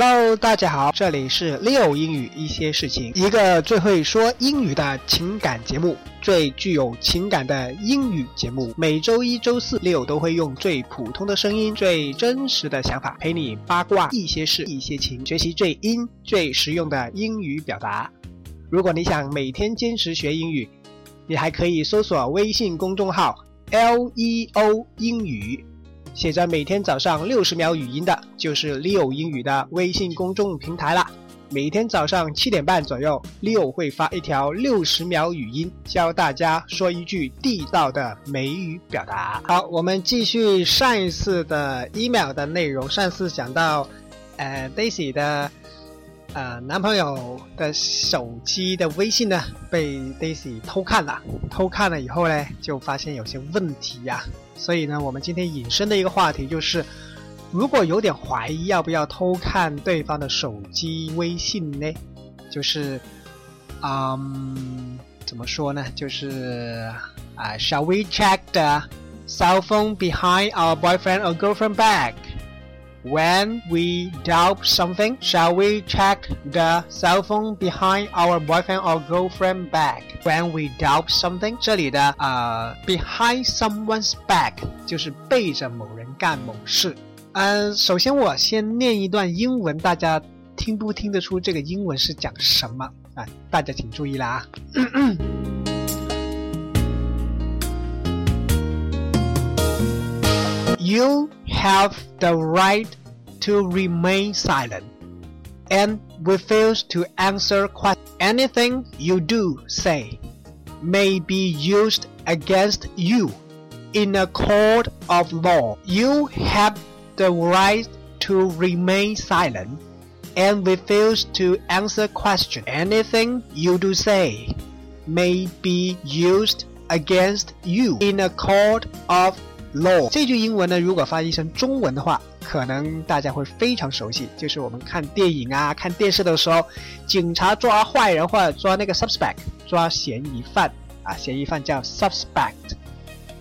Hello，大家好，这里是 Leo 英语一些事情，一个最会说英语的情感节目，最具有情感的英语节目。每周一、周四，Leo 都会用最普通的声音、最真实的想法陪你八卦一些事、一些情，学习最英、最实用的英语表达。如果你想每天坚持学英语，你还可以搜索微信公众号 Leo 英语。写着每天早上六十秒语音的，就是 Leo 英语的微信公众平台啦。每天早上七点半左右，Leo 会发一条六十秒语音，教大家说一句地道的美语表达。好，我们继续上一次的 email 的内容。上次讲到，呃，Daisy 的呃男朋友的手机的微信呢，被 Daisy 偷看了。偷看了以后呢，就发现有些问题呀。所以呢，我们今天引申的一个话题就是，如果有点怀疑，要不要偷看对方的手机微信呢？就是，嗯，怎么说呢？就是啊，Shall we check the cell phone behind our boyfriend or girlfriend bag? When we doubt something, shall we check the cell phone behind our boyfriend or girlfriend back? When we doubt something，这里的呃 behind someone's back 就是背着某人干某事。嗯，首先我先念一段英文，大家听不听得出这个英文是讲什么啊？大家请注意了啊。You have the right to remain silent and refuse to answer questions. Anything you do say may be used against you in a court of law. You have the right to remain silent and refuse to answer questions. Anything you do say may be used against you in a court of low 这句英文呢，如果翻译成中文的话，可能大家会非常熟悉，就是我们看电影啊、看电视的时候，警察抓坏人或者抓那个 suspect，抓嫌疑犯啊，嫌疑犯叫 suspect。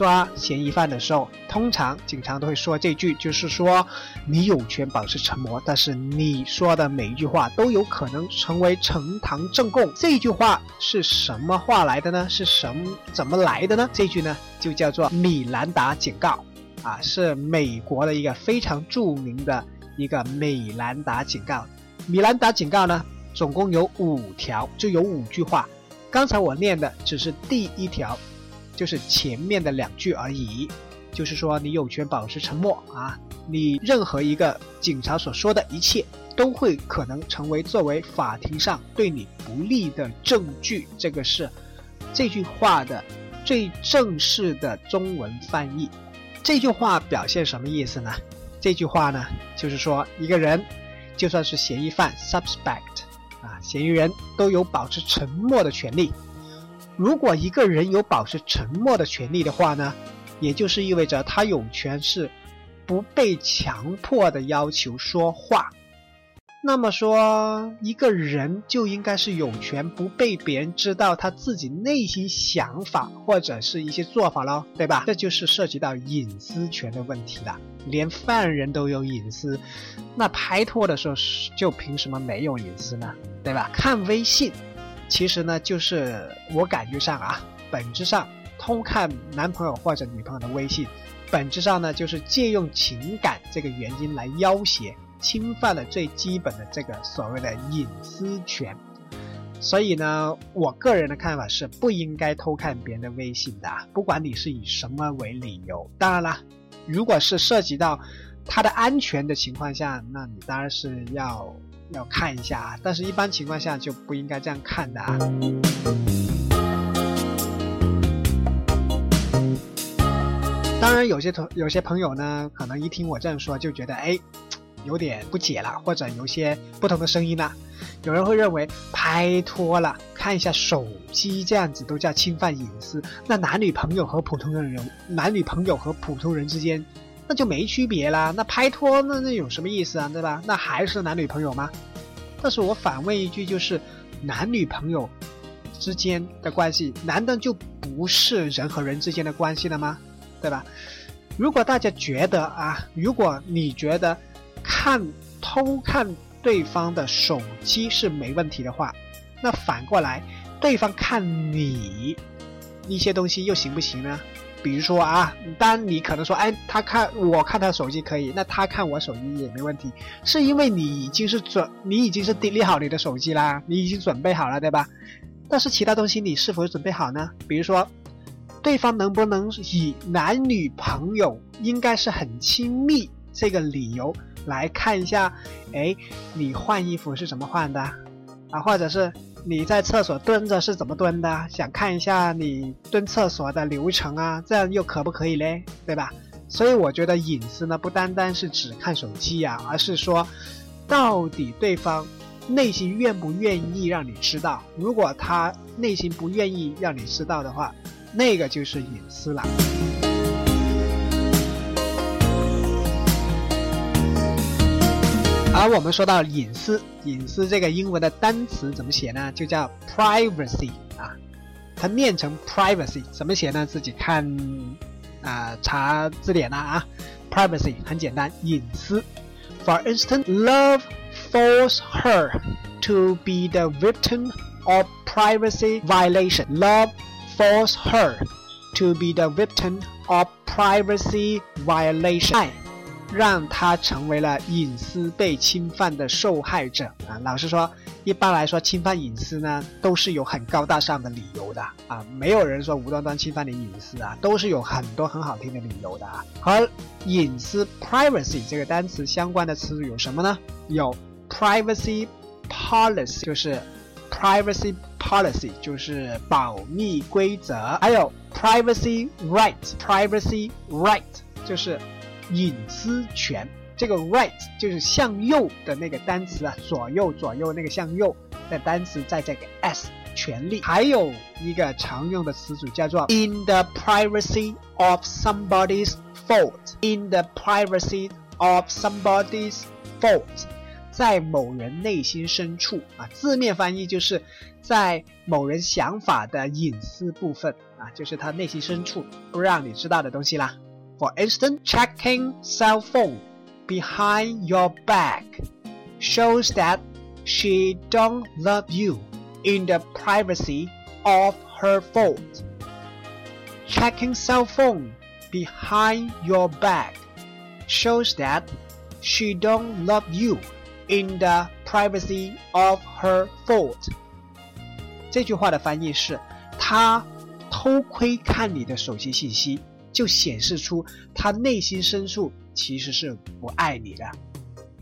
抓嫌疑犯的时候，通常警察都会说这句，就是说你有权保持沉默，但是你说的每一句话都有可能成为呈堂证供。这句话是什么话来的呢？是什么怎么来的呢？这句呢就叫做米兰达警告，啊，是美国的一个非常著名的一个米兰达警告。米兰达警告呢，总共有五条，就有五句话。刚才我念的只是第一条。就是前面的两句而已，就是说你有权保持沉默啊，你任何一个警察所说的一切都会可能成为作为法庭上对你不利的证据。这个是这句话的最正式的中文翻译。这句话表现什么意思呢？这句话呢，就是说一个人就算是嫌疑犯 （suspect） 啊，嫌疑人都有保持沉默的权利。如果一个人有保持沉默的权利的话呢，也就是意味着他有权是不被强迫的要求说话。那么说，一个人就应该是有权不被别人知道他自己内心想法或者是一些做法喽，对吧？这就是涉及到隐私权的问题了。连犯人都有隐私，那拍拖的时候就凭什么没有隐私呢？对吧？看微信。其实呢，就是我感觉上啊，本质上偷看男朋友或者女朋友的微信，本质上呢就是借用情感这个原因来要挟，侵犯了最基本的这个所谓的隐私权。所以呢，我个人的看法是不应该偷看别人的微信的，不管你是以什么为理由。当然了，如果是涉及到他的安全的情况下，那你当然是要。要看一下啊，但是一般情况下就不应该这样看的啊。当然，有些同有些朋友呢，可能一听我这样说，就觉得哎，有点不解了，或者有些不同的声音了。有人会认为拍拖了，看一下手机这样子都叫侵犯隐私，那男女朋友和普通的人，男女朋友和普通人之间。那就没区别啦，那拍拖那那有什么意思啊，对吧？那还是男女朋友吗？但是我反问一句，就是男女朋友之间的关系，难道就不是人和人之间的关系了吗？对吧？如果大家觉得啊，如果你觉得看偷看对方的手机是没问题的话，那反过来，对方看你一些东西又行不行呢？比如说啊，当你可能说，哎，他看我看他手机可以，那他看我手机也没问题，是因为你已经是准，你已经是定立好你的手机啦，你已经准备好了，对吧？但是其他东西你是否准备好呢？比如说，对方能不能以男女朋友应该是很亲密这个理由来看一下，哎，你换衣服是怎么换的啊？或者是？你在厕所蹲着是怎么蹲的？想看一下你蹲厕所的流程啊，这样又可不可以嘞？对吧？所以我觉得隐私呢，不单单是指看手机啊，而是说，到底对方内心愿不愿意让你知道？如果他内心不愿意让你知道的话，那个就是隐私了。而我们说到隐私，隐私这个英文的单词怎么写呢？就叫 privacy 啊，它念成 privacy，怎么写呢？自己看啊，查字典啦啊。privacy 很简单，隐私。For instance, love forced her to be the victim of privacy violation. Love forced her to be the victim of privacy violation. 让他成为了隐私被侵犯的受害者啊！老实说，一般来说，侵犯隐私呢，都是有很高大上的理由的啊，没有人说无端端侵犯你隐私啊，都是有很多很好听的理由的啊。和隐私 （privacy） 这个单词相关的词组有什么呢？有 privacy policy，就是 privacy policy，就是保密规则；还有 privacy right，privacy right，就是。隐私权，这个 right 就是向右的那个单词啊，左右左右那个向右的单词再加个 s，权利。还有一个常用的词组叫做 in the privacy of somebody's fault，in the privacy of somebody's fault，在某人内心深处啊，字面翻译就是在某人想法的隐私部分啊，就是他内心深处不让你知道的东西啦。For instance, checking cell phone behind your back shows that she don't love you in the privacy of her phone. Checking cell phone behind your back shows that she don't love you in the privacy of her phone. 这句话的翻译是：她偷窥看你的手机信息。 就显示出他内心深处其实是不爱你的，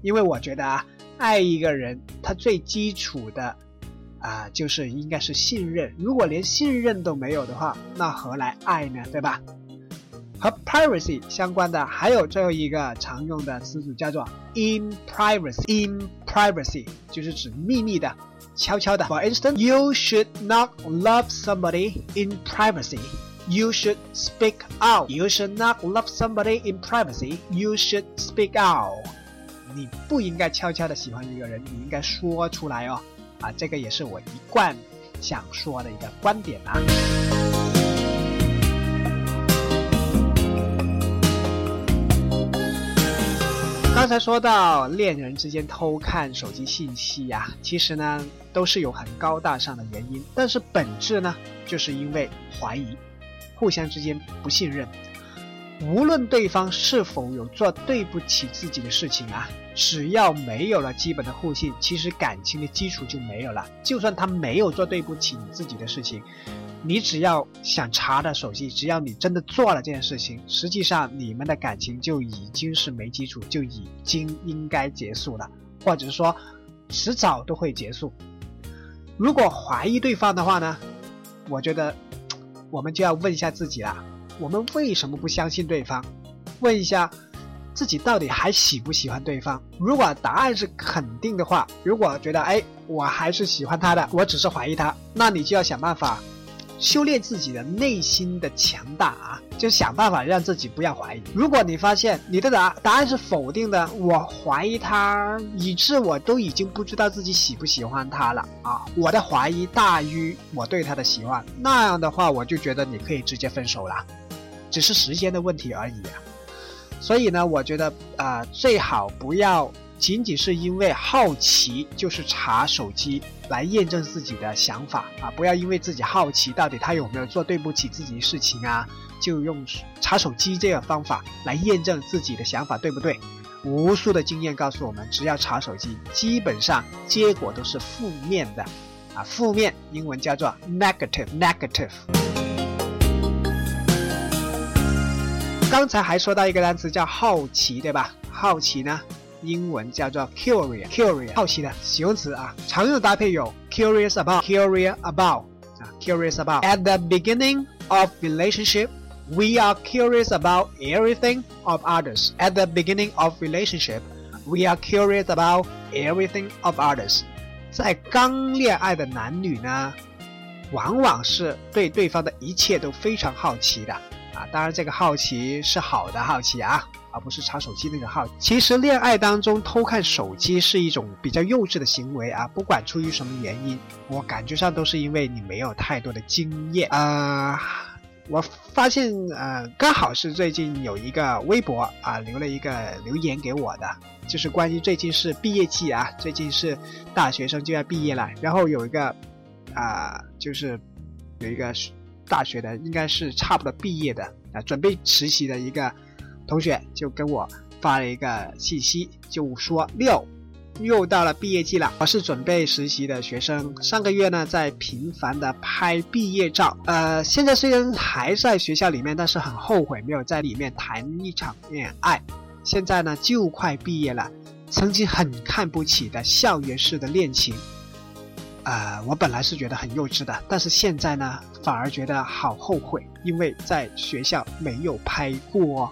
因为我觉得啊，爱一个人，他最基础的啊，就是应该是信任。如果连信任都没有的话，那何来爱呢？对吧？和 privacy 相关的还有最后一个常用的词组叫做 in privacy。in privacy 就是指秘密的、悄悄的。For instance, you should not love somebody in privacy. You should speak out. You should not love somebody in privacy. You should speak out. 你不应该悄悄的喜欢一个人，你应该说出来哦。啊，这个也是我一贯想说的一个观点啊。刚才说到恋人之间偷看手机信息呀，其实呢都是有很高大上的原因，但是本质呢就是因为怀疑。互相之间不信任，无论对方是否有做对不起自己的事情啊，只要没有了基本的互信，其实感情的基础就没有了。就算他没有做对不起你自己的事情，你只要想查他手机，只要你真的做了这件事情，实际上你们的感情就已经是没基础，就已经应该结束了，或者说迟早都会结束。如果怀疑对方的话呢，我觉得。我们就要问一下自己了，我们为什么不相信对方？问一下自己到底还喜不喜欢对方？如果答案是肯定的话，如果觉得哎，我还是喜欢他的，我只是怀疑他，那你就要想办法。修炼自己的内心的强大啊，就想办法让自己不要怀疑。如果你发现你的答答案是否定的，我怀疑他，以致我都已经不知道自己喜不喜欢他了啊！我的怀疑大于我对他的喜欢，那样的话，我就觉得你可以直接分手了，只是时间的问题而已啊。所以呢，我觉得啊，最好不要仅仅是因为好奇，就是查手机来验证自己的想法啊！不要因为自己好奇，到底他有没有做对不起自己的事情啊，就用查手机这个方法来验证自己的想法对不对？无数的经验告诉我们，只要查手机，基本上结果都是负面的啊！负面英文叫做 negative，negative。刚才还说到一个单词叫好奇，对吧？好奇呢？英文叫做 curious，curious 好奇的形容词啊，常用的搭配有 curious about，curious about 啊，curious about。At the beginning of relationship, we are curious about everything of others. At the beginning of relationship, we are curious about everything of others. 在刚恋爱的男女呢，往往是对对方的一切都非常好奇的啊，当然这个好奇是好的好奇啊。而不是查手机那个号。其实恋爱当中偷看手机是一种比较幼稚的行为啊，不管出于什么原因，我感觉上都是因为你没有太多的经验啊。我发现呃，刚好是最近有一个微博啊留了一个留言给我的，就是关于最近是毕业季啊，最近是大学生就要毕业了，然后有一个啊，就是有一个大学的，应该是差不多毕业的啊，准备实习的一个。同学就跟我发了一个信息，就说六又到了毕业季了。我是准备实习的学生，上个月呢在频繁的拍毕业照。呃，现在虽然还在学校里面，但是很后悔没有在里面谈一场恋爱。现在呢就快毕业了，曾经很看不起的校园式的恋情，呃，我本来是觉得很幼稚的，但是现在呢反而觉得好后悔，因为在学校没有拍过。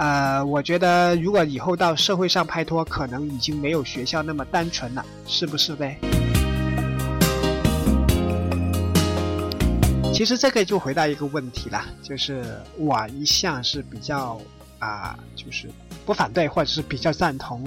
呃，我觉得如果以后到社会上拍拖，可能已经没有学校那么单纯了，是不是呗？其实这个就回答一个问题了，就是我一向是比较啊，就是不反对或者是比较赞同。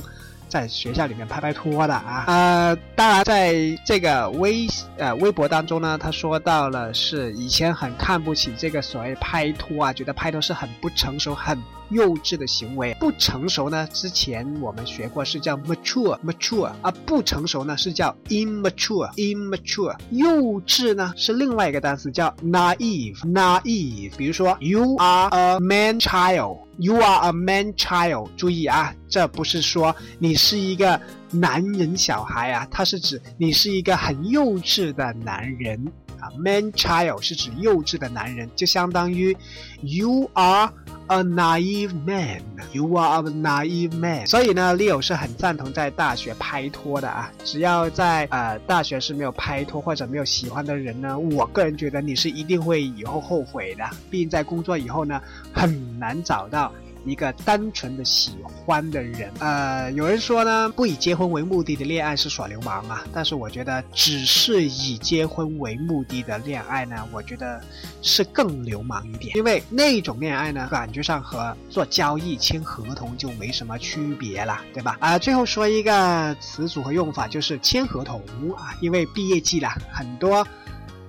在学校里面拍拍拖的啊，呃，当然在这个微呃微博当中呢，他说到了是以前很看不起这个所谓拍拖啊，觉得拍拖是很不成熟、很幼稚的行为。不成熟呢，之前我们学过是叫 mature，mature 啊，不成熟呢是叫 immature，immature。幼稚呢是另外一个单词叫 naive，naive。比如说，you are a man child。You are a man child。注意啊，这不是说你是一个男人小孩啊，它是指你是一个很幼稚的男人啊。Man child 是指幼稚的男人，就相当于 You are a naive man。You are a naive man。所以呢，Leo 是很赞同在大学拍拖的啊。只要在呃大学是没有拍拖或者没有喜欢的人呢，我个人觉得你是一定会以后后悔的。毕竟在工作以后呢，很难找到。一个单纯的喜欢的人，呃，有人说呢，不以结婚为目的的恋爱是耍流氓啊，但是我觉得只是以结婚为目的的恋爱呢，我觉得是更流氓一点，因为那种恋爱呢，感觉上和做交易、签合同就没什么区别了，对吧？啊，最后说一个词组和用法，就是签合同啊，因为毕业季了，很多，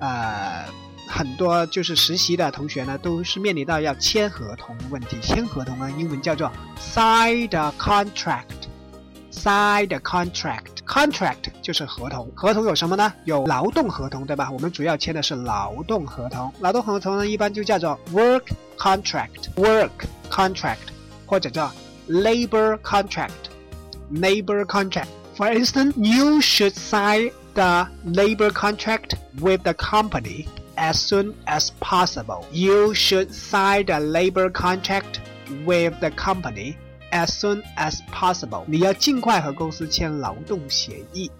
呃。很多就是实习的同学呢，都是面临到要签合同的问题。签合同呢，英文叫做 sign the contract，sign the contract，contract 就是合同。合同有什么呢？有劳动合同，对吧？我们主要签的是劳动合同。劳动合同呢，一般就叫做 work contract，work contract，或者叫 labor contract，labor contract。For instance, you should sign the labor contract with the company. As soon as possible. You should sign the labor contract with the company as soon as possible. 你要尽快和公司签劳动协议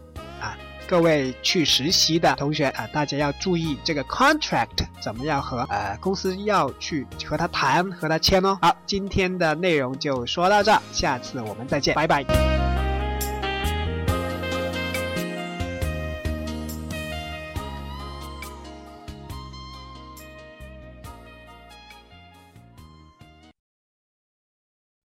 啊！各位去实习的同学啊，大家要注意这个 contract 怎么样和呃公司要去和他谈和他签哦。好，今天的内容就说到这，下次我们再见，拜拜。